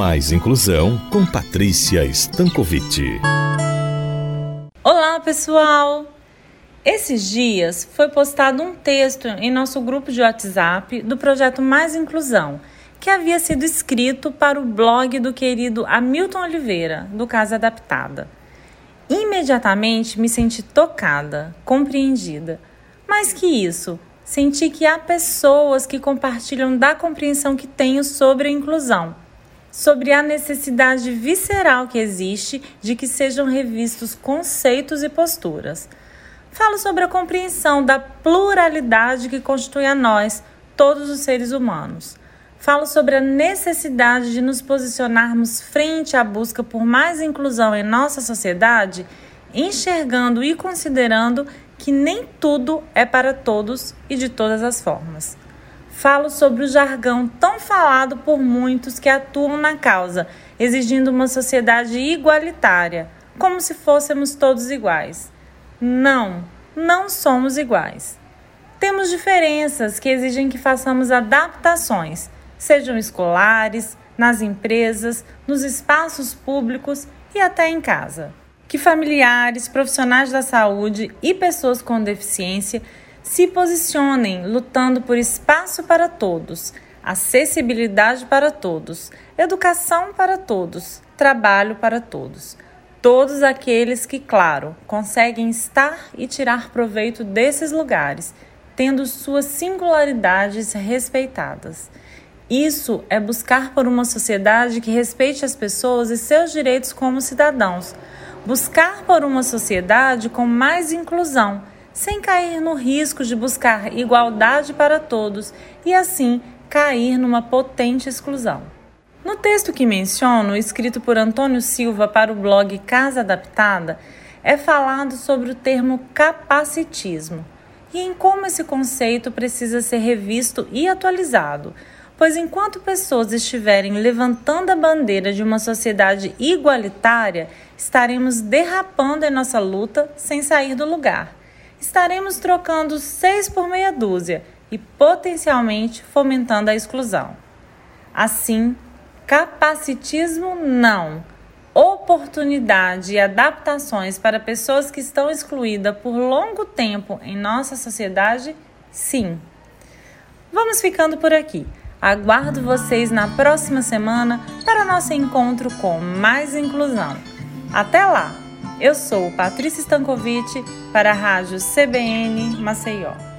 Mais Inclusão com Patrícia Stankovic. Olá, pessoal! Esses dias foi postado um texto em nosso grupo de WhatsApp do projeto Mais Inclusão, que havia sido escrito para o blog do querido Hamilton Oliveira, do Casa Adaptada. Imediatamente me senti tocada, compreendida. Mais que isso, senti que há pessoas que compartilham da compreensão que tenho sobre a inclusão, sobre a necessidade visceral que existe de que sejam revistos conceitos e posturas. Falo sobre a compreensão da pluralidade que constitui a nós, todos os seres humanos. Falo sobre a necessidade de nos posicionarmos frente à busca por mais inclusão em nossa sociedade, enxergando e considerando que nem tudo é para todos e de todas as formas. Falo sobre o jargão tão falado por muitos que atuam na causa, exigindo uma sociedade igualitária, como se fôssemos todos iguais. Não, não somos iguais. Temos diferenças que exigem que façamos adaptações, sejam escolares, nas empresas, nos espaços públicos e até em casa que familiares, profissionais da saúde e pessoas com deficiência se posicionem lutando por espaço para todos, acessibilidade para todos, educação para todos, trabalho para todos. Todos aqueles que, claro, conseguem estar e tirar proveito desses lugares, tendo suas singularidades respeitadas. Isso é buscar por uma sociedade que respeite as pessoas e seus direitos como cidadãos buscar por uma sociedade com mais inclusão, sem cair no risco de buscar igualdade para todos e assim cair numa potente exclusão. No texto que menciono, escrito por Antônio Silva para o blog Casa Adaptada, é falado sobre o termo capacitismo e em como esse conceito precisa ser revisto e atualizado pois enquanto pessoas estiverem levantando a bandeira de uma sociedade igualitária, estaremos derrapando em nossa luta sem sair do lugar. Estaremos trocando seis por meia dúzia e potencialmente fomentando a exclusão. Assim, capacitismo não. Oportunidade e adaptações para pessoas que estão excluídas por longo tempo em nossa sociedade, sim. Vamos ficando por aqui. Aguardo vocês na próxima semana para nosso encontro com mais inclusão. Até lá! Eu sou Patrícia Stankovic para a Rádio CBN Maceió.